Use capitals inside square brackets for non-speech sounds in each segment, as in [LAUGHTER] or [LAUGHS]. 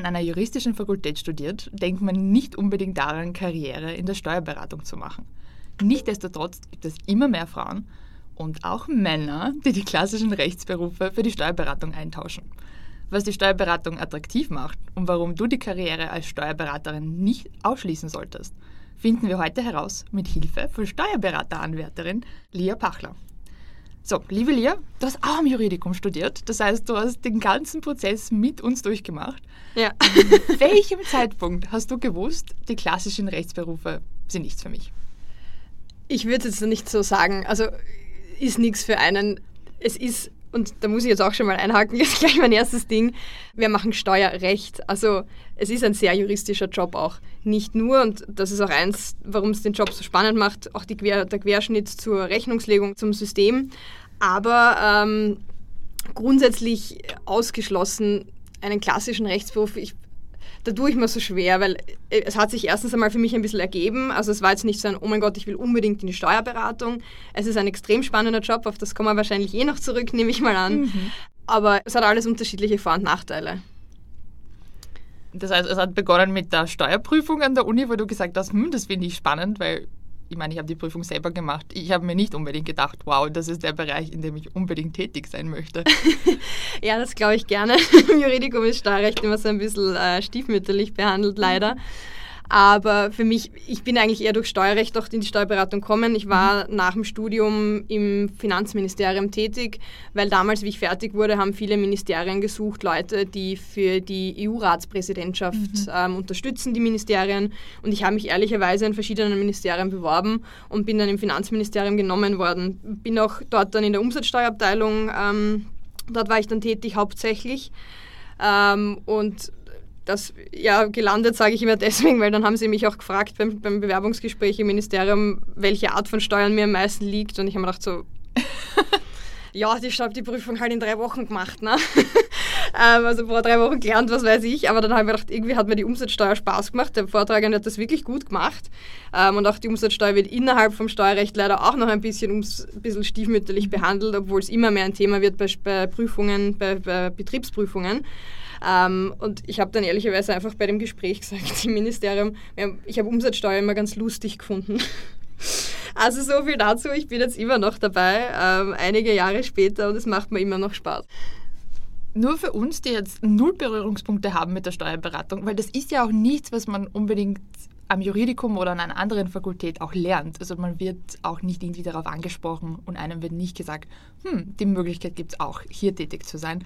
an einer juristischen Fakultät studiert, denkt man nicht unbedingt daran, Karriere in der Steuerberatung zu machen. Nichtsdestotrotz gibt es immer mehr Frauen und auch Männer, die die klassischen Rechtsberufe für die Steuerberatung eintauschen. Was die Steuerberatung attraktiv macht und warum du die Karriere als Steuerberaterin nicht ausschließen solltest, finden wir heute heraus mit Hilfe von Steuerberateranwärterin Lia Pachler. So, liebe Lia, du hast auch am Juridikum studiert. Das heißt, du hast den ganzen Prozess mit uns durchgemacht. Ja. An [LAUGHS] welchem Zeitpunkt hast du gewusst, die klassischen Rechtsberufe sind nichts für mich? Ich würde jetzt nicht so sagen. Also ist nichts für einen. Es ist, und da muss ich jetzt auch schon mal einhaken, das [LAUGHS] ist gleich mein erstes Ding. Wir machen Steuerrecht. Also es ist ein sehr juristischer Job auch. Nicht nur, und das ist auch eins, warum es den Job so spannend macht, auch Quer, der Querschnitt zur Rechnungslegung, zum System. Aber ähm, grundsätzlich ausgeschlossen einen klassischen Rechtsberuf. Ich da tue ich mir so schwer, weil äh, es hat sich erstens einmal für mich ein bisschen ergeben. Also es war jetzt nicht so ein, oh mein Gott, ich will unbedingt in die Steuerberatung. Es ist ein extrem spannender Job, auf das kommen wir wahrscheinlich eh noch zurück, [LAUGHS] nehme ich mal an. Mhm. Aber es hat alles unterschiedliche Vor- und Nachteile. Das heißt, es hat begonnen mit der Steuerprüfung an der Uni, wo du gesagt hast, hm, das finde ich spannend, weil ich meine, ich habe die Prüfung selber gemacht. Ich habe mir nicht unbedingt gedacht, wow, das ist der Bereich, in dem ich unbedingt tätig sein möchte. [LAUGHS] ja, das glaube ich gerne. Im [LAUGHS] Juridikum ist Steuerrecht immer so ein bisschen äh, stiefmütterlich behandelt, leider. Mhm. Aber für mich, ich bin eigentlich eher durch Steuerrecht auch in die Steuerberatung gekommen. Ich war mhm. nach dem Studium im Finanzministerium tätig, weil damals, wie ich fertig wurde, haben viele Ministerien gesucht, Leute, die für die EU-Ratspräsidentschaft mhm. ähm, unterstützen, die Ministerien. Und ich habe mich ehrlicherweise in verschiedenen Ministerien beworben und bin dann im Finanzministerium genommen worden. Bin auch dort dann in der Umsatzsteuerabteilung, ähm, dort war ich dann tätig hauptsächlich. Ähm, und das ja gelandet, sage ich immer deswegen, weil dann haben sie mich auch gefragt beim, beim Bewerbungsgespräch im Ministerium, welche Art von Steuern mir am meisten liegt. Und ich habe mir gedacht so, ja, ich habe die Prüfung halt in drei Wochen gemacht. Ne? [LAUGHS] ähm, also vor drei Wochen gelernt, was weiß ich. Aber dann habe ich mir gedacht, irgendwie hat mir die Umsatzsteuer Spaß gemacht. Der Vortragende hat das wirklich gut gemacht. Ähm, und auch die Umsatzsteuer wird innerhalb vom Steuerrecht leider auch noch ein bisschen, ums, bisschen stiefmütterlich behandelt, obwohl es immer mehr ein Thema wird bei, bei Prüfungen, bei, bei Betriebsprüfungen. Ähm, und ich habe dann ehrlicherweise einfach bei dem Gespräch gesagt [LAUGHS] im Ministerium, ich habe Umsatzsteuer immer ganz lustig gefunden. [LAUGHS] Also so viel dazu, ich bin jetzt immer noch dabei, ähm, einige Jahre später und es macht mir immer noch Spaß. Nur für uns, die jetzt null Berührungspunkte haben mit der Steuerberatung, weil das ist ja auch nichts, was man unbedingt am Juridikum oder an einer anderen Fakultät auch lernt. Also man wird auch nicht irgendwie darauf angesprochen und einem wird nicht gesagt, hm, die Möglichkeit gibt es auch, hier tätig zu sein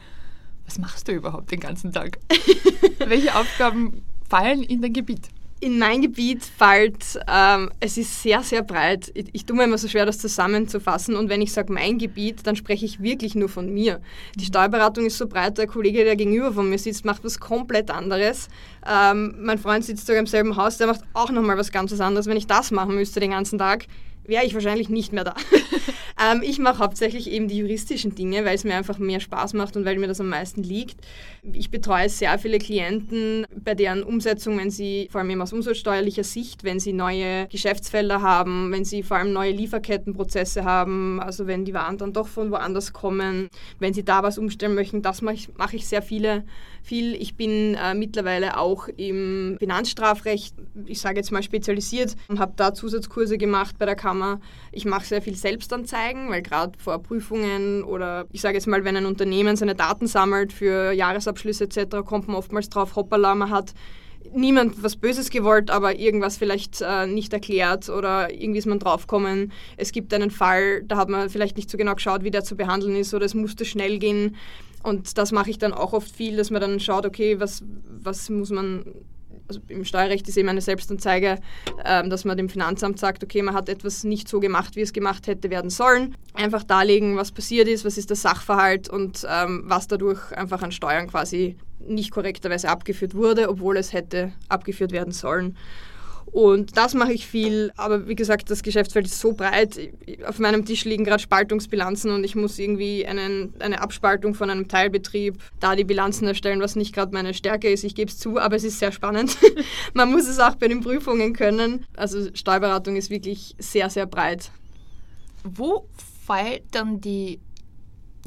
was machst du überhaupt den ganzen Tag? [LAUGHS] Welche Aufgaben fallen in dein Gebiet? In mein Gebiet fällt, ähm, es ist sehr, sehr breit. Ich, ich tue mir immer so schwer, das zusammenzufassen. Und wenn ich sage mein Gebiet, dann spreche ich wirklich nur von mir. Die Steuerberatung ist so breit, der Kollege, der gegenüber von mir sitzt, macht was komplett anderes. Ähm, mein Freund sitzt sogar im selben Haus, der macht auch nochmal was ganz anderes. Wenn ich das machen müsste den ganzen Tag, wäre ich wahrscheinlich nicht mehr da. [LAUGHS] ähm, ich mache hauptsächlich eben die juristischen Dinge, weil es mir einfach mehr Spaß macht und weil mir das am meisten liegt. Ich betreue sehr viele Klienten, bei deren Umsetzung, wenn sie vor allem eben aus umsatzsteuerlicher Sicht, wenn sie neue Geschäftsfelder haben, wenn sie vor allem neue Lieferkettenprozesse haben, also wenn die Waren dann doch von woanders kommen, wenn sie da was umstellen möchten, das mache ich, mache ich sehr viele, viel. Ich bin äh, mittlerweile auch im Finanzstrafrecht, ich sage jetzt mal spezialisiert, und habe da Zusatzkurse gemacht bei der Kammer Kammer. Ich mache sehr viel Selbstanzeigen, weil gerade vor Prüfungen oder ich sage jetzt mal, wenn ein Unternehmen seine Daten sammelt für Jahresabschlüsse etc., kommt man oftmals drauf, hoppala, man hat niemand was Böses gewollt, aber irgendwas vielleicht äh, nicht erklärt oder irgendwie ist man draufgekommen. Es gibt einen Fall, da hat man vielleicht nicht so genau geschaut, wie der zu behandeln ist oder es musste schnell gehen. Und das mache ich dann auch oft viel, dass man dann schaut, okay, was, was muss man also im Steuerrecht ist eben eine Selbstanzeige, ähm, dass man dem Finanzamt sagt, okay, man hat etwas nicht so gemacht, wie es gemacht hätte werden sollen. Einfach darlegen, was passiert ist, was ist der Sachverhalt und ähm, was dadurch einfach an Steuern quasi nicht korrekterweise abgeführt wurde, obwohl es hätte abgeführt werden sollen. Und das mache ich viel, aber wie gesagt, das Geschäftsfeld ist so breit. Auf meinem Tisch liegen gerade Spaltungsbilanzen und ich muss irgendwie einen, eine Abspaltung von einem Teilbetrieb, da die Bilanzen erstellen, was nicht gerade meine Stärke ist. Ich gebe es zu, aber es ist sehr spannend. [LAUGHS] Man muss es auch bei den Prüfungen können. Also Steuerberatung ist wirklich sehr, sehr breit. Wo fällt dann die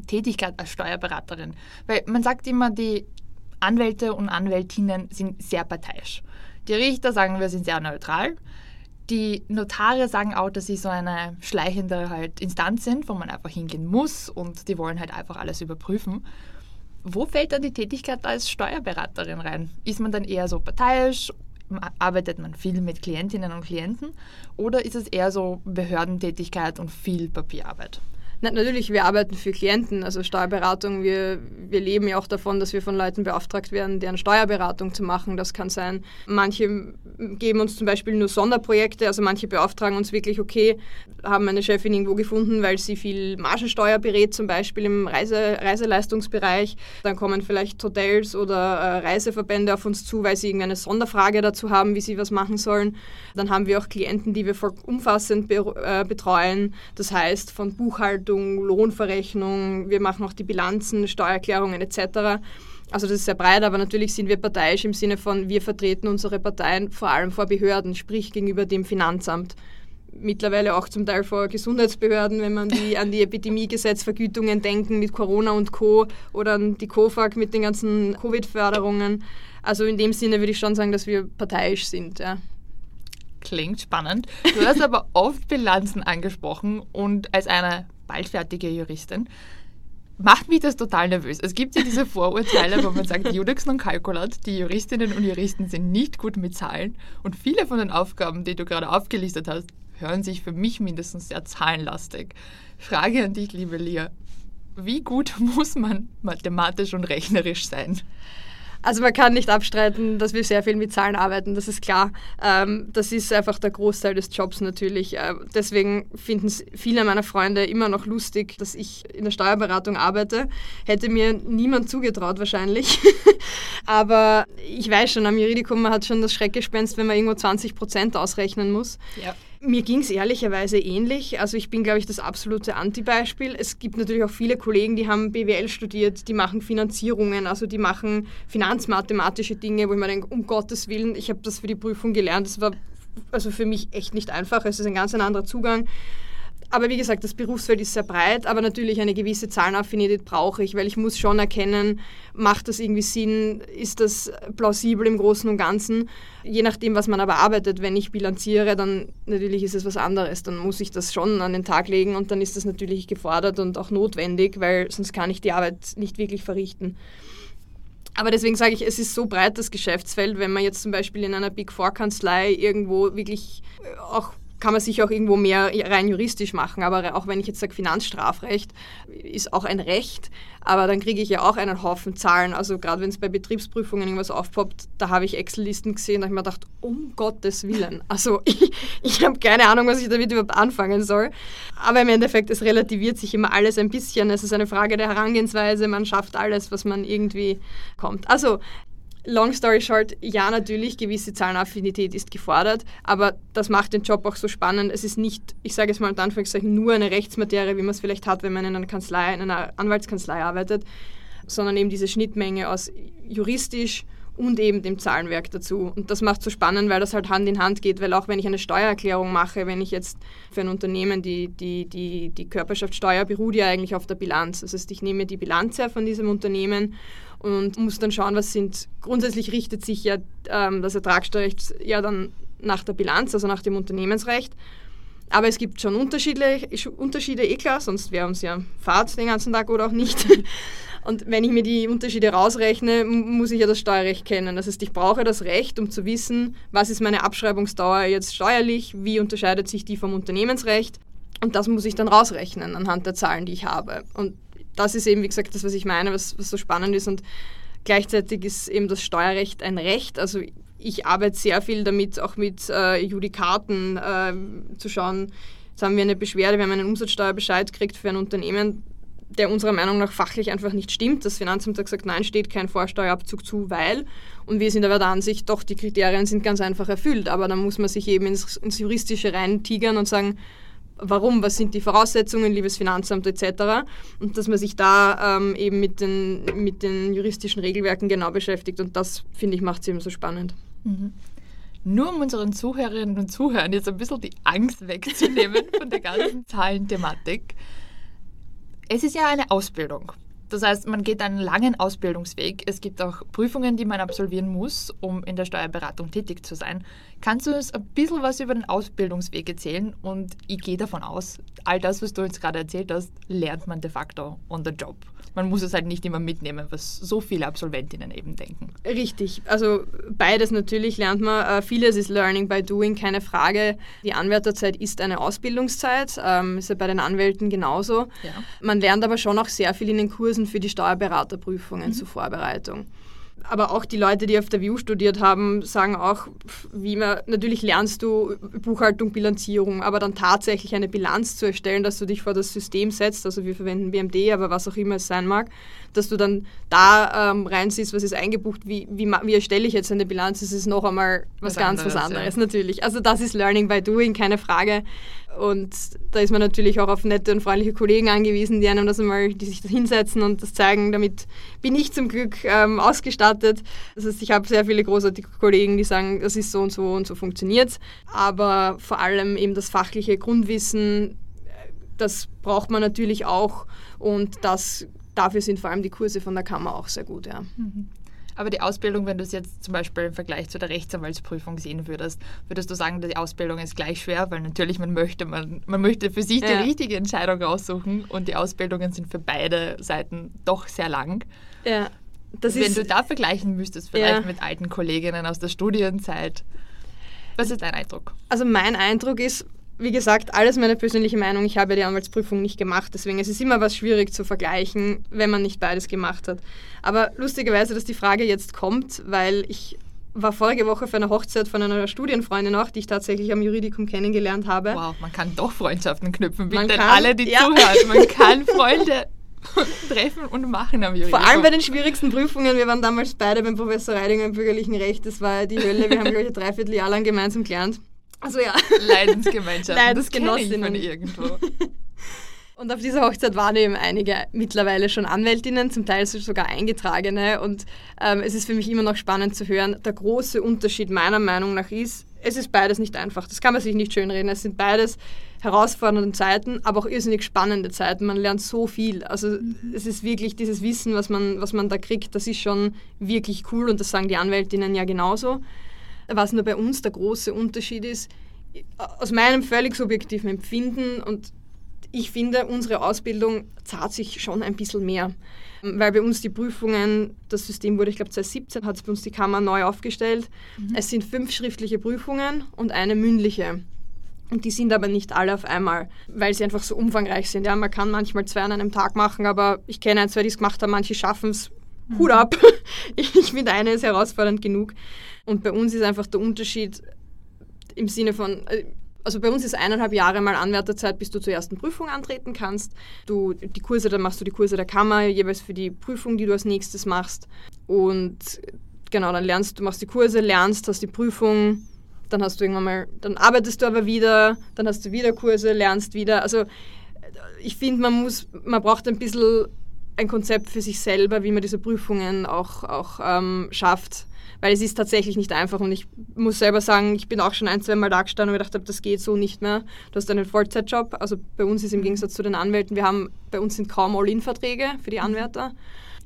Tätigkeit als Steuerberaterin? Weil man sagt immer, die Anwälte und Anwältinnen sind sehr parteiisch. Die Richter sagen wir sind sehr neutral. Die Notare sagen auch, dass sie so eine schleichende halt Instanz sind, wo man einfach hingehen muss und die wollen halt einfach alles überprüfen. Wo fällt dann die Tätigkeit als Steuerberaterin rein? Ist man dann eher so parteiisch? Arbeitet man viel mit Klientinnen und Klienten? Oder ist es eher so Behördentätigkeit und viel Papierarbeit? Na, natürlich, wir arbeiten für Klienten, also Steuerberatung. Wir, wir leben ja auch davon, dass wir von Leuten beauftragt werden, deren Steuerberatung zu machen. Das kann sein, manche geben uns zum Beispiel nur Sonderprojekte, also manche beauftragen uns wirklich, okay, haben eine Chefin irgendwo gefunden, weil sie viel Margensteuer berät, zum Beispiel im Reise, Reiseleistungsbereich. Dann kommen vielleicht Hotels oder äh, Reiseverbände auf uns zu, weil sie irgendeine Sonderfrage dazu haben, wie sie was machen sollen. Dann haben wir auch Klienten, die wir umfassend be äh, betreuen. Das heißt, von Buchhaltung Buchhaltung, Lohnverrechnung, wir machen auch die Bilanzen, Steuererklärungen etc. Also das ist sehr breit, aber natürlich sind wir parteiisch im Sinne von, wir vertreten unsere Parteien vor allem vor Behörden, sprich gegenüber dem Finanzamt. Mittlerweile auch zum Teil vor Gesundheitsbehörden, wenn man die, [LAUGHS] an die Epidemiegesetzvergütungen denken mit Corona und Co. oder an die COFAG mit den ganzen Covid-Förderungen. Also in dem Sinne würde ich schon sagen, dass wir parteiisch sind. Ja. Klingt spannend. Du hast aber [LAUGHS] oft Bilanzen angesprochen und als eine baldfertige Juristin, macht mich das total nervös. Es gibt ja diese Vorurteile, wo man sagt, Judex und Kalkulat, die Juristinnen und Juristen sind nicht gut mit Zahlen und viele von den Aufgaben, die du gerade aufgelistet hast, hören sich für mich mindestens sehr zahlenlastig. Frage an dich, liebe Lia. Wie gut [LAUGHS] muss man mathematisch und rechnerisch sein? Also man kann nicht abstreiten, dass wir sehr viel mit Zahlen arbeiten, das ist klar. Ähm, das ist einfach der Großteil des Jobs natürlich. Äh, deswegen finden es viele meiner Freunde immer noch lustig, dass ich in der Steuerberatung arbeite. Hätte mir niemand zugetraut wahrscheinlich. [LAUGHS] Aber ich weiß schon, am Juridikum, man hat schon das Schreckgespenst, wenn man irgendwo 20 Prozent ausrechnen muss. Ja. Mir ging es ehrlicherweise ähnlich. Also ich bin, glaube ich, das absolute Antibeispiel. Es gibt natürlich auch viele Kollegen, die haben BWL studiert, die machen Finanzierungen, also die machen finanzmathematische Dinge, wo ich mir denke, um Gottes Willen, ich habe das für die Prüfung gelernt. Das war also für mich echt nicht einfach. Es ist ein ganz anderer Zugang. Aber wie gesagt, das Berufsfeld ist sehr breit, aber natürlich eine gewisse Zahlenaffinität brauche ich, weil ich muss schon erkennen, macht das irgendwie Sinn, ist das plausibel im Großen und Ganzen. Je nachdem, was man aber arbeitet, wenn ich bilanziere, dann natürlich ist es was anderes. Dann muss ich das schon an den Tag legen und dann ist das natürlich gefordert und auch notwendig, weil sonst kann ich die Arbeit nicht wirklich verrichten. Aber deswegen sage ich, es ist so breit das Geschäftsfeld, wenn man jetzt zum Beispiel in einer Big Four Kanzlei irgendwo wirklich auch kann man sich auch irgendwo mehr rein juristisch machen. Aber auch wenn ich jetzt sage Finanzstrafrecht, ist auch ein Recht. Aber dann kriege ich ja auch einen Haufen Zahlen. Also gerade wenn es bei Betriebsprüfungen irgendwas aufpoppt, da habe ich Excel-Listen gesehen, da habe ich mir gedacht, um Gottes Willen. [LAUGHS] Also ich, ich habe keine Ahnung, was ich damit überhaupt anfangen soll. Aber im Endeffekt, es relativiert sich immer alles ein bisschen. Es ist eine Frage der Herangehensweise. Man schafft alles, was man irgendwie kommt. Also long story short, ja, natürlich, gewisse Zahlenaffinität ist gefordert, aber das macht den Job auch so spannend. Es ist nicht, ich sage es mal in Anführungszeichen, nur eine Rechtsmaterie, wie man es vielleicht hat, wenn man in einer Kanzlei, in einer Anwaltskanzlei arbeitet, sondern eben diese Schnittmenge aus juristisch und eben dem Zahlenwerk dazu. Und das macht so spannend, weil das halt Hand in Hand geht, weil auch wenn ich eine Steuererklärung mache, wenn ich jetzt für ein Unternehmen, die, die, die, die Körperschaftssteuer beruht ja eigentlich auf der Bilanz. Das heißt, ich nehme die Bilanz her von diesem Unternehmen und muss dann schauen, was sind, grundsätzlich richtet sich ja ähm, das Ertragssteuerrecht ja dann nach der Bilanz, also nach dem Unternehmensrecht. Aber es gibt schon Unterschiede, eh klar, sonst wäre uns ja Fahrt den ganzen Tag oder auch nicht. [LAUGHS] Und wenn ich mir die Unterschiede rausrechne, muss ich ja das Steuerrecht kennen. Das heißt, ich brauche das Recht, um zu wissen, was ist meine Abschreibungsdauer jetzt steuerlich, wie unterscheidet sich die vom Unternehmensrecht. Und das muss ich dann rausrechnen anhand der Zahlen, die ich habe. Und das ist eben, wie gesagt, das, was ich meine, was, was so spannend ist. Und gleichzeitig ist eben das Steuerrecht ein Recht. Also ich arbeite sehr viel damit, auch mit äh, Judikaten äh, zu schauen. Jetzt haben wir eine Beschwerde, wir haben einen Umsatzsteuerbescheid gekriegt für ein Unternehmen der unserer Meinung nach fachlich einfach nicht stimmt. Das Finanzamt hat gesagt, nein, steht kein Vorsteuerabzug zu, weil. Und wir sind aber der Ansicht, doch, die Kriterien sind ganz einfach erfüllt. Aber dann muss man sich eben ins, ins Juristische reintigern und sagen, warum, was sind die Voraussetzungen, liebes Finanzamt etc. Und dass man sich da ähm, eben mit den, mit den juristischen Regelwerken genau beschäftigt. Und das, finde ich, macht es eben so spannend. Mhm. Nur um unseren Zuhörerinnen und Zuhörern jetzt ein bisschen die Angst wegzunehmen [LAUGHS] von der ganzen Zahlenthematik es ist ja eine Ausbildung. Das heißt, man geht einen langen Ausbildungsweg. Es gibt auch Prüfungen, die man absolvieren muss, um in der Steuerberatung tätig zu sein. Kannst du uns ein bisschen was über den Ausbildungsweg erzählen? Und ich gehe davon aus, all das, was du uns gerade erzählt hast, lernt man de facto on the job. Man muss es halt nicht immer mitnehmen, was so viele Absolventinnen eben denken. Richtig, also beides natürlich lernt man. Äh, vieles ist Learning by Doing, keine Frage. Die Anwärterzeit ist eine Ausbildungszeit, ähm, ist ja bei den Anwälten genauso. Ja. Man lernt aber schon auch sehr viel in den Kursen für die Steuerberaterprüfungen mhm. zur Vorbereitung aber auch die Leute, die auf der WU studiert haben, sagen auch, wie man, natürlich lernst du Buchhaltung, Bilanzierung, aber dann tatsächlich eine Bilanz zu erstellen, dass du dich vor das System setzt, also wir verwenden BMD, aber was auch immer es sein mag, dass du dann da ähm, reinsiehst, was ist eingebucht, wie, wie, wie erstelle ich jetzt eine Bilanz, das ist noch einmal was, was ganz anderes, was anderes ja. natürlich. Also das ist Learning by Doing, keine Frage. Und da ist man natürlich auch auf nette und freundliche Kollegen angewiesen, die einem das einmal, die sich da hinsetzen und das zeigen. Damit bin ich zum Glück ähm, ausgestattet. Das heißt, ich habe sehr viele großartige Kollegen, die sagen, das ist so und so und so funktioniert. Aber vor allem eben das fachliche Grundwissen, das braucht man natürlich auch und das, dafür sind vor allem die Kurse von der Kammer auch sehr gut. Ja. Mhm. Aber die Ausbildung, wenn du es jetzt zum Beispiel im Vergleich zu der Rechtsanwaltsprüfung sehen würdest, würdest du sagen, die Ausbildung ist gleich schwer, weil natürlich man möchte, man, man möchte für sich die ja. richtige Entscheidung raussuchen und die Ausbildungen sind für beide Seiten doch sehr lang. Ja. Das wenn du da vergleichen müsstest, vielleicht ja. mit alten Kolleginnen aus der Studienzeit, was ist dein Eindruck? Also mein Eindruck ist, wie gesagt, alles meine persönliche Meinung. Ich habe ja die Anwaltsprüfung nicht gemacht, deswegen ist es immer was schwierig zu vergleichen, wenn man nicht beides gemacht hat. Aber lustigerweise, dass die Frage jetzt kommt, weil ich war vorige Woche auf einer Hochzeit von einer Studienfreundin auch, die ich tatsächlich am Juridikum kennengelernt habe. Wow, man kann doch Freundschaften knüpfen. Bitte kann, alle, die ja. zuhören, man [LAUGHS] kann Freunde [LAUGHS] treffen und machen am Juridikum. Vor allem bei den schwierigsten Prüfungen. Wir waren damals beide beim Professor Reidinger im bürgerlichen Recht. Das war die Hölle. Wir haben, glaube ich, ein Dreivierteljahr lang gemeinsam gelernt. Also ja. Leidensgemeinschaft. [LAUGHS] Leidensgenossinnen. Das ich irgendwo. [LAUGHS] Und auf dieser Hochzeit waren eben einige mittlerweile schon Anwältinnen, zum Teil sogar eingetragene. Und ähm, es ist für mich immer noch spannend zu hören. Der große Unterschied meiner Meinung nach ist, es ist beides nicht einfach. Das kann man sich nicht schönreden. Es sind beides herausfordernde Zeiten, aber auch irrsinnig spannende Zeiten. Man lernt so viel. Also mhm. es ist wirklich dieses Wissen, was man, was man da kriegt, das ist schon wirklich cool und das sagen die Anwältinnen ja genauso. Was nur bei uns der große Unterschied ist, aus meinem völlig subjektiven Empfinden und ich finde, unsere Ausbildung zahlt sich schon ein bisschen mehr. Weil bei uns die Prüfungen, das System wurde, ich glaube, 2017 hat es bei uns die Kammer neu aufgestellt. Mhm. Es sind fünf schriftliche Prüfungen und eine mündliche. Und die sind aber nicht alle auf einmal, weil sie einfach so umfangreich sind. Ja, man kann manchmal zwei an einem Tag machen, aber ich kenne ein, zwei, die es gemacht haben, manche schaffen es. Hut ab. [LAUGHS] Ich finde, eine ist herausfordernd genug. Und bei uns ist einfach der Unterschied im Sinne von, äh, also bei uns ist eineinhalb Jahre mal Anwärterzeit, bis du zur ersten Prüfung antreten kannst. Du die Kurse, dann machst du die Kurse der Kammer, jeweils für die Prüfung, die du als nächstes machst. Und genau, dann lernst du, machst die Kurse, lernst, hast die Prüfung, dann hast du irgendwann mal, dann arbeitest du aber wieder, dann hast du wieder Kurse, lernst wieder. Also ich finde, man muss, man braucht ein bisschen ein Konzept für sich selber, wie man diese Prüfungen auch, auch ähm, schafft weil es ist tatsächlich nicht einfach und ich muss selber sagen, ich bin auch schon ein, zwei Mal da gestanden und gedacht habe, das geht so nicht mehr. Du hast einen Vollzeitjob, also bei uns ist im Gegensatz zu den Anwälten, wir haben, bei uns sind kaum All-In-Verträge für die Anwärter.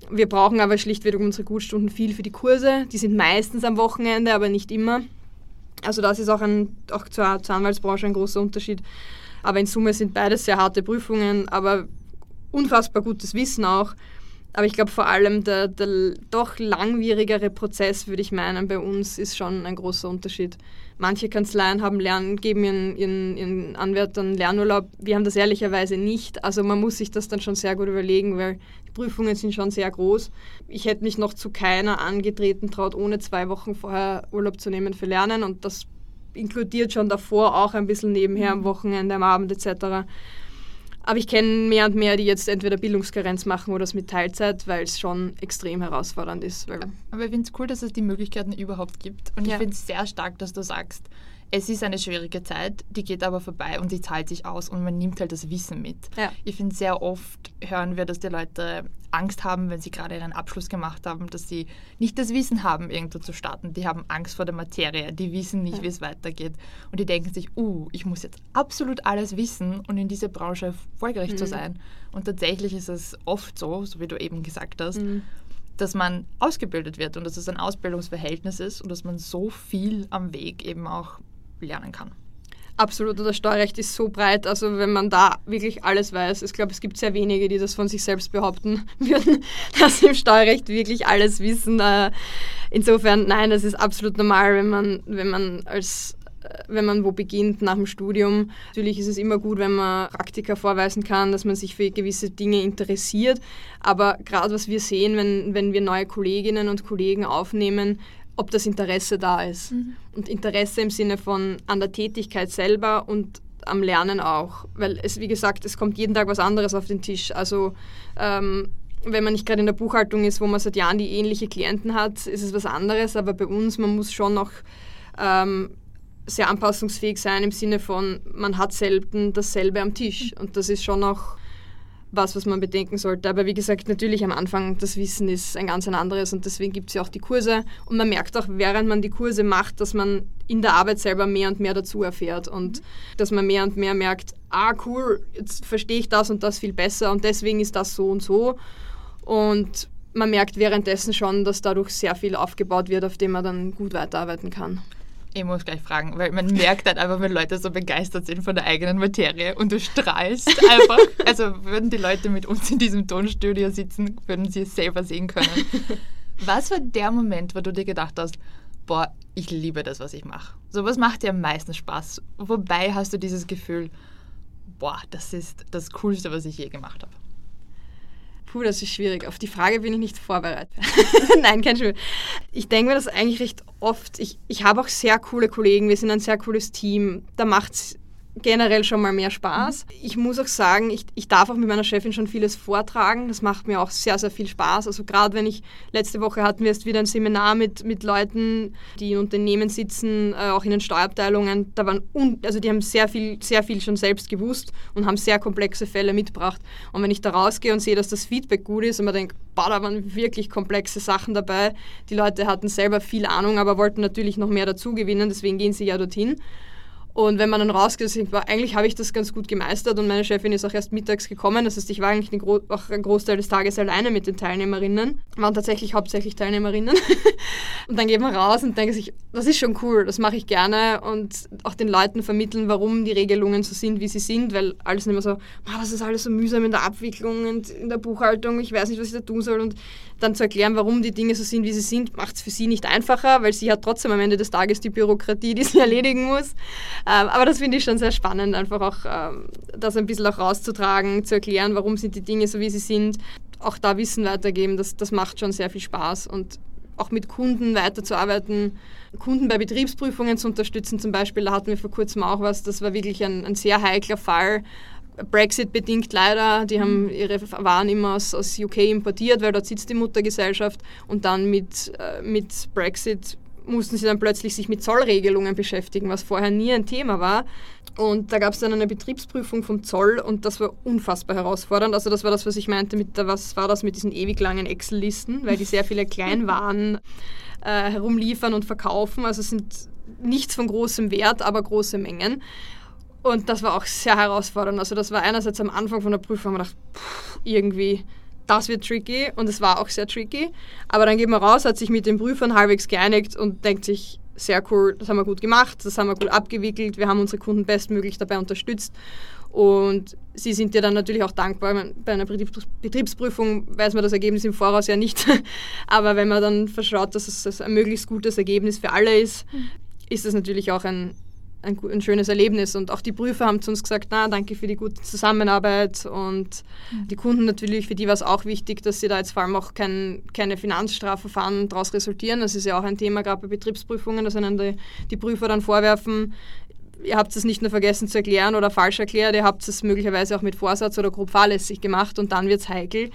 Wir brauchen aber schlichtweg unsere Gutstunden viel für die Kurse. Die sind meistens am Wochenende, aber nicht immer. Also das ist auch, ein, auch zur, zur Anwaltsbranche ein großer Unterschied. Aber in Summe sind beides sehr harte Prüfungen, aber unfassbar gutes Wissen auch. Aber ich glaube vor allem der, der doch langwierigere Prozess, würde ich meinen, bei uns ist schon ein großer Unterschied. Manche Kanzleien haben Lernen, geben ihren, ihren, ihren Anwärtern Lernurlaub. Wir haben das ehrlicherweise nicht. Also man muss sich das dann schon sehr gut überlegen, weil die Prüfungen sind schon sehr groß. Ich hätte mich noch zu keiner angetreten traut, ohne zwei Wochen vorher Urlaub zu nehmen für Lernen. Und das inkludiert schon davor auch ein bisschen nebenher am mhm. Wochenende, am Abend etc. Aber ich kenne mehr und mehr, die jetzt entweder Bildungskarenz machen oder es mit Teilzeit, weil es schon extrem herausfordernd ist. Aber ich finde es cool, dass es die Möglichkeiten überhaupt gibt. Und ja. ich finde es sehr stark, dass du sagst, es ist eine schwierige Zeit, die geht aber vorbei und die zahlt sich aus und man nimmt halt das Wissen mit. Ja. Ich finde, sehr oft hören wir, dass die Leute Angst haben, wenn sie gerade ihren Abschluss gemacht haben, dass sie nicht das Wissen haben, irgendwo zu starten. Die haben Angst vor der Materie, die wissen nicht, Ja. wie es weitergeht. Und die denken sich, uh, ich muss jetzt absolut alles wissen und in dieser Branche erfolgreich zu Mhm. sein. Und tatsächlich ist es oft so, so wie du eben gesagt hast, Mhm. dass man ausgebildet wird und dass es ein Ausbildungsverhältnis ist und dass man so viel am Weg eben auch lernen kann. Absolut, und das Steuerrecht ist so breit, also wenn man da wirklich alles weiß, ich glaube, es gibt sehr wenige, die das von sich selbst behaupten [LAUGHS] würden, dass sie im Steuerrecht wirklich alles wissen. Äh, Insofern, nein, das ist absolut normal, wenn man, wenn man als äh, wenn man wo beginnt nach dem Studium. Natürlich ist es immer gut, wenn man Praktika vorweisen kann, dass man sich für gewisse Dinge interessiert. Aber gerade was wir sehen, wenn, wenn wir neue Kolleginnen und Kollegen aufnehmen, ob das Interesse da ist. Und Interesse im Sinne von an der Tätigkeit selber und am Lernen auch. Weil es, wie gesagt, es kommt jeden Tag was anderes auf den Tisch. Also ähm, wenn man nicht gerade in der Buchhaltung ist, wo man seit Jahren die ähnliche Klienten hat, ist es was anderes. Aber bei uns, man muss schon noch ähm, sehr anpassungsfähig sein im Sinne von, man hat selten dasselbe am Tisch. Und das ist schon auch was, was man bedenken sollte. Aber wie gesagt, natürlich am Anfang, das Wissen ist ein ganz ein anderes und deswegen gibt es ja auch die Kurse. Und man merkt auch, während man die Kurse macht, dass man in der Arbeit selber mehr und mehr dazu erfährt und dass man mehr und mehr merkt, ah cool, jetzt verstehe ich das und das viel besser und deswegen ist das so und so. Und man merkt währenddessen schon, dass dadurch sehr viel aufgebaut wird, auf dem man dann gut weiterarbeiten kann. Ich muss gleich fragen, weil man merkt halt einfach, wenn Leute so begeistert sind von der eigenen Materie und du strahlst [LAUGHS] einfach. Also würden die Leute mit uns in diesem Tonstudio sitzen, würden sie es selber sehen können. Was war der Moment, wo du dir gedacht hast, boah, ich liebe das, was ich mache? So was macht dir am meisten Spaß? Wobei hast du dieses Gefühl, boah, das ist das Coolste, was ich je gemacht habe? Puh, das ist schwierig. Auf die Frage bin ich nicht vorbereitet. [LAUGHS] Nein, kein Schwur. Ich denke mir das eigentlich recht oft. Ich, ich habe auch sehr coole Kollegen, wir sind ein sehr cooles Team. Da macht es generell schon mal mehr Spaß. Ich muss auch sagen, ich, ich darf auch mit meiner Chefin schon vieles vortragen. Das macht mir auch sehr, sehr viel Spaß. Also gerade wenn ich, letzte Woche hatten wir erst wieder ein Seminar mit, mit Leuten, die in Unternehmen sitzen, äh, auch in den Steuerabteilungen. Da waren un, also die haben sehr viel, sehr viel schon selbst gewusst und haben sehr komplexe Fälle mitgebracht. Und wenn ich da rausgehe und sehe, dass das Feedback gut ist und man denkt, boah, da waren wirklich komplexe Sachen dabei. Die Leute hatten selber viel Ahnung, aber wollten natürlich noch mehr dazu gewinnen, deswegen gehen sie ja dorthin. Und wenn man dann rausgeht, man, eigentlich habe ich das ganz gut gemeistert und meine Chefin ist auch erst mittags gekommen. Das heißt, ich war eigentlich den auch einen Großteil des Tages alleine mit den Teilnehmerinnen. Waren tatsächlich hauptsächlich Teilnehmerinnen. [LAUGHS] und dann geht man raus und denkt sich, das ist schon cool, das mache ich gerne und auch den Leuten vermitteln, warum die Regelungen so sind, wie sie sind, weil alles nicht mehr so, "Ah, das ist alles so mühsam in der Abwicklung und in der Buchhaltung, ich weiß nicht, was ich da tun soll und dann zu erklären, warum die Dinge so sind, wie sie sind, macht es für sie nicht einfacher, weil sie hat trotzdem am Ende des Tages die Bürokratie, die sie [LAUGHS] erledigen muss. Ähm, aber das finde ich schon sehr spannend, einfach auch ähm, das ein bisschen auch rauszutragen, zu erklären, warum sind die Dinge so, wie sie sind. Auch da Wissen weitergeben, das, das macht schon sehr viel Spaß. Und auch mit Kunden weiterzuarbeiten, Kunden bei Betriebsprüfungen zu unterstützen zum Beispiel, da hatten wir vor kurzem auch was, das war wirklich ein, ein sehr heikler Fall. Brexit bedingt leider, die haben ihre Waren immer aus, aus UK importiert, weil dort sitzt die Muttergesellschaft und dann mit, äh, mit Brexit mussten sie dann plötzlich sich mit Zollregelungen beschäftigen, was vorher nie ein Thema war. Und da gab es dann eine Betriebsprüfung vom Zoll und das war unfassbar herausfordernd. Also das war das, was ich meinte mit der, was war das mit diesen ewig langen Excel-Listen, weil die sehr viele Kleinwaren [LAUGHS] äh, herumliefern und verkaufen. Also es sind nichts von großem Wert, aber große Mengen. Und das war auch sehr herausfordernd. Also das war einerseits am Anfang von der Prüfung, haben wir gedacht, pff, irgendwie, das wird tricky und es war auch sehr tricky. Aber dann geht man raus, hat sich mit den Prüfern halbwegs geeinigt und denkt sich, sehr cool, das haben wir gut gemacht, das haben wir gut abgewickelt, wir haben unsere Kunden bestmöglich dabei unterstützt. Und sie sind dir dann natürlich auch dankbar. Bei einer Betriebsprüfung weiß man das Ergebnis im Voraus ja nicht. [LAUGHS] Aber wenn man dann verschaut, dass es ein möglichst gutes Ergebnis für alle ist, ist das natürlich auch ein, ein, ein, schönes Erlebnis. Und auch die Prüfer haben zu uns gesagt, na, danke für die gute Zusammenarbeit. Und mhm. die Kunden natürlich, für die war es auch wichtig, dass sie da jetzt vor allem auch kein, keine Finanzstrafverfahren daraus resultieren. Das ist ja auch ein Thema, gerade bei Betriebsprüfungen, dass einen die, die Prüfer dann vorwerfen, ihr habt es nicht nur vergessen zu erklären oder falsch erklärt, ihr habt es möglicherweise auch mit Vorsatz oder grob fahrlässig gemacht und dann wird es heikel.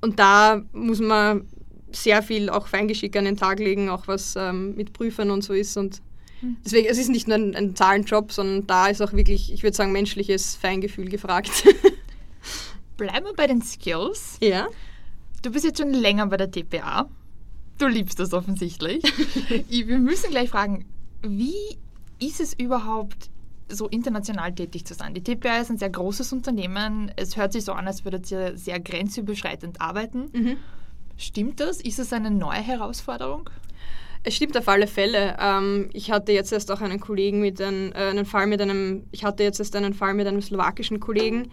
Und da muss man sehr viel auch Feingeschick an den Tag legen, auch was ähm, mit Prüfern und so ist. Und Deswegen, es ist nicht nur ein, ein Zahlenjob, sondern da ist auch wirklich, ich würde sagen, menschliches Feingefühl gefragt. [LAUGHS] Bleiben wir bei den Skills. ja. Du bist jetzt schon länger bei der TPA. Du liebst das offensichtlich. [LAUGHS] Ich- Wir müssen gleich fragen, wie ist es überhaupt, so international tätig zu sein? Die TPA ist ein sehr großes Unternehmen. Es hört sich so an, als würdet ihr sehr grenzüberschreitend arbeiten. Mhm. Stimmt das? Ist es eine neue Herausforderung? Es stimmt auf alle Fälle. Ähm, ich hatte jetzt erst auch einen Kollegen mit einem, äh, einen Fall mit einem, ich hatte jetzt erst einen Fall mit einem slowakischen Kollegen.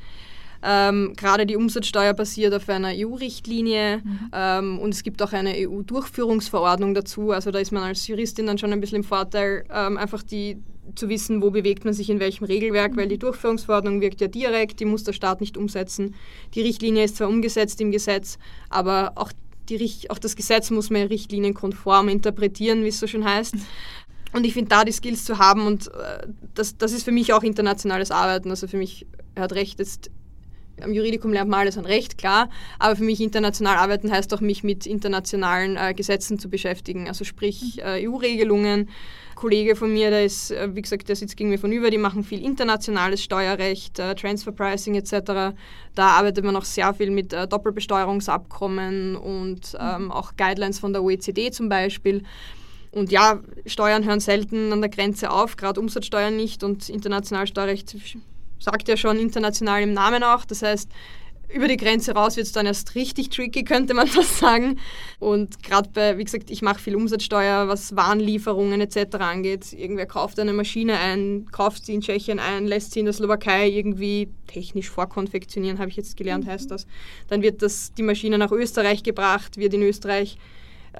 Ähm, gerade die Umsatzsteuer basiert auf einer EU-Richtlinie ähm, und es gibt auch eine EU-Durchführungsverordnung dazu. Also da ist man als Juristin dann schon ein bisschen im Vorteil, ähm, einfach die zu wissen, wo bewegt man sich in welchem Regelwerk, weil die Durchführungsverordnung wirkt ja direkt, die muss der Staat nicht umsetzen. Die Richtlinie ist zwar umgesetzt im Gesetz, aber auch, die, auch das Gesetz muss man richtlinienkonform interpretieren, wie es so schön heißt. Und ich finde, da die Skills zu haben und äh, das, das ist für mich auch internationales Arbeiten. Also für mich, hat recht, jetzt am Juridikum lernt man alles an Recht, klar, aber für mich international arbeiten heißt auch, mich mit internationalen äh, Gesetzen zu beschäftigen, also sprich äh, EU-Regelungen. Kollege von mir, der ist, äh, wie gesagt, der sitzt gegen mir von über, die machen viel internationales Steuerrecht, äh, Transfer Pricing etc. Da arbeitet man auch sehr viel mit äh, Doppelbesteuerungsabkommen und ähm, auch Guidelines von der OECD zum Beispiel. Und ja, Steuern hören selten an der Grenze auf, gerade Umsatzsteuern nicht und international Steuerrecht sagt ja schon international im Namen auch. Das heißt, über die Grenze raus wird es dann erst richtig tricky, könnte man [LAUGHS] fast sagen. Und gerade bei, wie gesagt, ich mache viel Umsatzsteuer, was Warenlieferungen etc. angeht. Irgendwer kauft eine Maschine ein, kauft sie in Tschechien ein, lässt sie in der Slowakei irgendwie technisch vorkonfektionieren, habe ich jetzt gelernt, heißt das. Dann wird das, die Maschine nach Österreich gebracht, wird in Österreich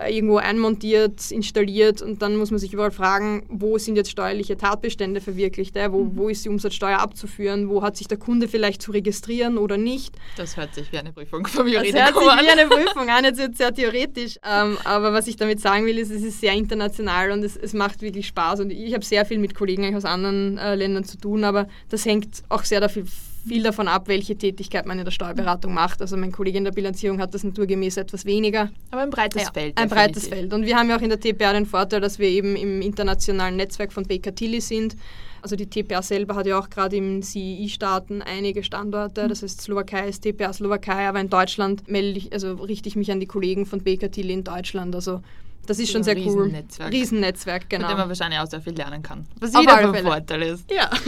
irgendwo einmontiert, installiert und dann muss man sich überall fragen, wo sind jetzt steuerliche Tatbestände verwirklicht, äh? wo, wo ist die Umsatzsteuer abzuführen, wo hat sich der Kunde vielleicht zu registrieren oder nicht. Das hört sich wie eine Prüfung vom Das hört sich Juridikum an. wie eine Prüfung an, jetzt wird sehr theoretisch. Ähm, aber was ich damit sagen will, ist, es ist sehr international und es, es macht wirklich Spaß. Und ich habe sehr viel mit Kollegen aus anderen äh, Ländern zu tun, aber das hängt auch sehr dafür, viel davon ab, welche Tätigkeit man in der Steuerberatung macht. Also mein Kollege in der Bilanzierung hat das naturgemäß etwas weniger. Aber ein breites Ja, Feld. Ein breites definitiv. Feld. Und wir haben ja auch in der TPA den Vorteil, dass wir eben im internationalen Netzwerk von Baker Tilly sind. Also die TPA selber hat ja auch gerade im CEI-Staaten einige Standorte. Das heißt, Slowakei ist TPA Slowakei, aber in Deutschland melde ich, also richte ich mich an die Kollegen von Baker Tilly in Deutschland. Also das ist schon ein sehr cool. Riesennetzwerk. Riesennetzwerk, Mit dem man genau. wahrscheinlich auch sehr viel lernen kann. Was wieder Fälle. Vorteil ist. Ja. [LAUGHS]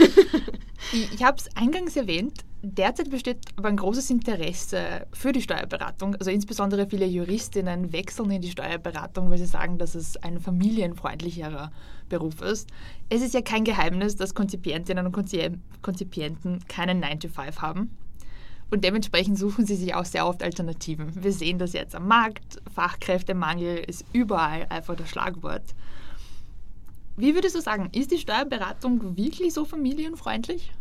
Ich, ich habe es eingangs erwähnt, derzeit besteht aber ein großes Interesse für die Steuerberatung. Also insbesondere viele Juristinnen wechseln in die Steuerberatung, weil sie sagen, dass es ein familienfreundlicherer Beruf ist. Es ist ja kein Geheimnis, dass Konzipientinnen und Konzi- Konzipienten keinen 9-to-5 haben. Und dementsprechend suchen sie sich auch sehr oft Alternativen. Wir sehen das jetzt am Markt. Fachkräftemangel ist überall einfach das Schlagwort. Wie würdest du sagen, ist die Steuerberatung wirklich so familienfreundlich?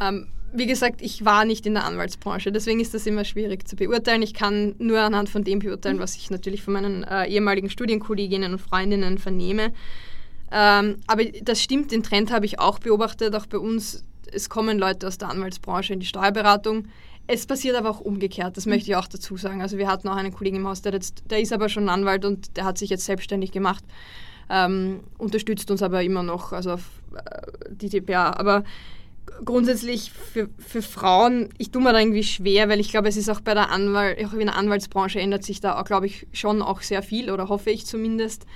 Ähm, wie gesagt, ich war nicht in der Anwaltsbranche, deswegen ist das immer schwierig zu beurteilen. Ich kann nur anhand von dem beurteilen, was ich natürlich von meinen äh, ehemaligen Studienkolleginnen und Freundinnen vernehme. Ähm, aber das stimmt, den Trend habe ich auch beobachtet, auch bei uns. Es kommen Leute aus der Anwaltsbranche in die Steuerberatung. Es passiert aber auch umgekehrt, das möchte ich auch dazu sagen. Also wir hatten auch einen Kollegen im Haus, der, jetzt, der ist aber schon Anwalt und der hat sich jetzt selbstständig gemacht, ähm, unterstützt uns aber immer noch, also auf äh, die TPA. Aber grundsätzlich für, für Frauen, ich tue mir da irgendwie schwer, weil ich glaube, es ist auch bei der Anwalt, auch in der Anwaltsbranche ändert sich da, glaube ich, schon auch sehr viel oder hoffe ich zumindest.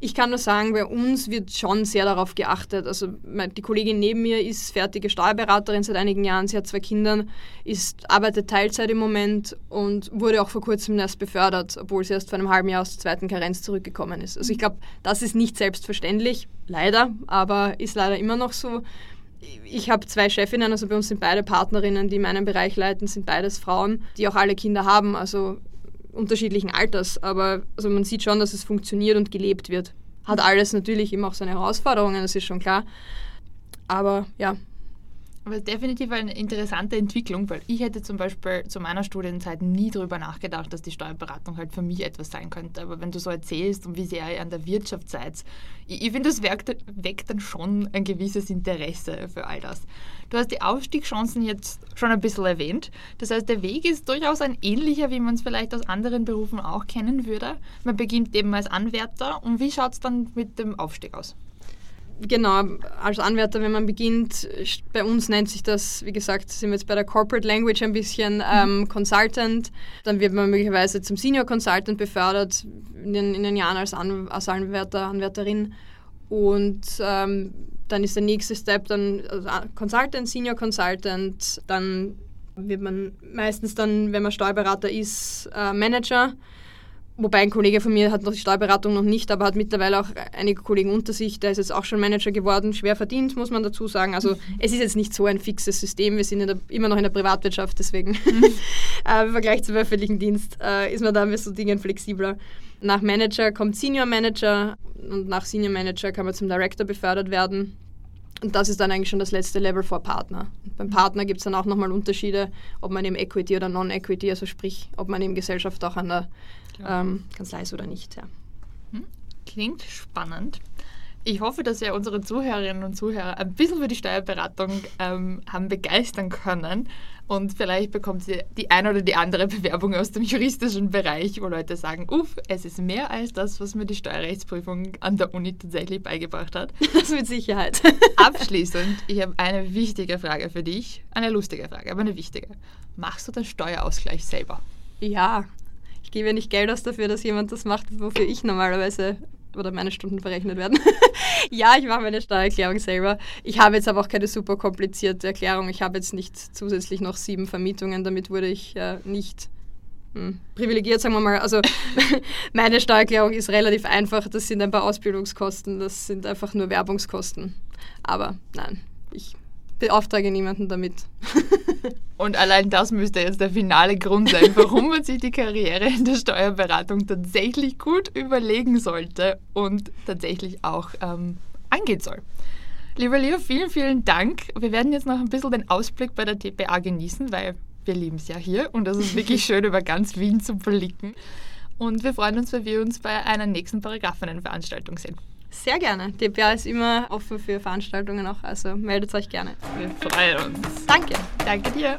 Ich kann nur sagen, bei uns wird schon sehr darauf geachtet. Also die Kollegin neben mir ist fertige Steuerberaterin seit einigen Jahren. Sie hat zwei Kinder, ist, arbeitet Teilzeit im Moment und wurde auch vor kurzem erst befördert, obwohl sie erst vor einem halben Jahr aus der zweiten Karenz zurückgekommen ist. Also ich glaube, das ist nicht selbstverständlich, leider, aber ist leider immer noch so. Ich habe zwei Chefinnen, also bei uns sind beide Partnerinnen, die meinen Bereich leiten, sind beides Frauen, die auch alle Kinder haben, also unterschiedlichen Alters. Aber also man sieht schon, dass es funktioniert und gelebt wird. Hat alles natürlich immer auch seine Herausforderungen, das ist schon klar. Aber ja, Aber definitiv eine interessante Entwicklung, weil ich hätte zum Beispiel zu meiner Studienzeit nie darüber nachgedacht, dass die Steuerberatung halt für mich etwas sein könnte. Aber wenn du so erzählst und wie sehr ihr an der Wirtschaft seid, ich, ich finde, das weckt, weckt dann schon ein gewisses Interesse für all das. Du hast die Aufstiegschancen jetzt schon ein bisschen erwähnt. Das heißt, der Weg ist durchaus ein ähnlicher, wie man es vielleicht aus anderen Berufen auch kennen würde. Man beginnt eben als Anwärter und wie schaut es dann mit dem Aufstieg aus? Genau, als Anwärter, wenn man beginnt, bei uns nennt sich das, wie gesagt, sind wir jetzt bei der Corporate Language ein bisschen ähm, Consultant. Dann wird man möglicherweise zum Senior Consultant befördert in den, in den Jahren als, An als Anwärter, Anwärterin. Und ähm, dann ist der nächste Step dann also Consultant, Senior Consultant. Dann wird man meistens dann, wenn man Steuerberater ist, äh, Manager. Wobei ein Kollege von mir hat noch die Steuerberatung noch nicht, aber hat mittlerweile auch einige Kollegen unter sich. Der ist jetzt auch schon Manager geworden, schwer verdient, muss man dazu sagen. Also mhm. es ist jetzt nicht so ein fixes System. Wir sind der, immer noch in der Privatwirtschaft, deswegen mhm. [LAUGHS] äh, im Vergleich zum öffentlichen Dienst äh, ist man da mit so Dingen flexibler. Nach Manager kommt Senior Manager und nach Senior Manager kann man zum Director befördert werden. Und das ist dann eigentlich schon das letzte Level vor Partner. Und beim Partner gibt es dann auch nochmal Unterschiede, ob man eben Equity oder Non-Equity, also sprich, ob man eben Gesellschaft auch an der ähm, Kanzlei ist oder nicht. Ja. Hm, klingt spannend. Ich hoffe, dass wir unsere Zuhörerinnen und Zuhörer ein bisschen für die Steuerberatung ähm, haben begeistern können. Und vielleicht bekommt ihr die eine oder die andere Bewerbung aus dem juristischen Bereich, wo Leute sagen, uff, es ist mehr als das, was mir die Steuerrechtsprüfung an der Uni tatsächlich beigebracht hat. [LAUGHS] Das mit Sicherheit. [LAUGHS] Abschließend, ich habe eine wichtige Frage für dich. Eine lustige Frage, aber eine wichtige. Machst du den Steuerausgleich selber? Ja, ich gebe ja nicht Geld aus dafür, dass jemand das macht, wofür ich normalerweise oder meine Stunden verrechnet werden. [LAUGHS] ja, ich mache meine Steuererklärung selber. Ich habe jetzt aber auch keine super komplizierte Erklärung. Ich habe jetzt nicht zusätzlich noch sieben Vermietungen. Damit wurde ich äh, nicht hm, privilegiert, sagen wir mal. Also [LAUGHS] meine Steuererklärung ist relativ einfach. Das sind ein paar Ausbildungskosten. Das sind einfach nur Werbungskosten. Aber nein, ich beauftrage niemanden damit. [LAUGHS] Und allein das müsste jetzt der finale Grund sein, warum man sich die Karriere in der Steuerberatung tatsächlich gut überlegen sollte und tatsächlich auch ähm, angehen soll. Lieber Leo, vielen, vielen Dank. Wir werden jetzt noch ein bisschen den Ausblick bei der TPA genießen, weil wir lieben es ja hier und es ist wirklich [LAUGHS] schön, über ganz Wien zu blicken. Und wir freuen uns, wenn wir uns bei einer nächsten Paragraphenveranstaltung sehen. Sehr gerne. DPA ist immer offen für Veranstaltungen auch, also meldet euch gerne. Wir freuen uns. Danke. Danke dir.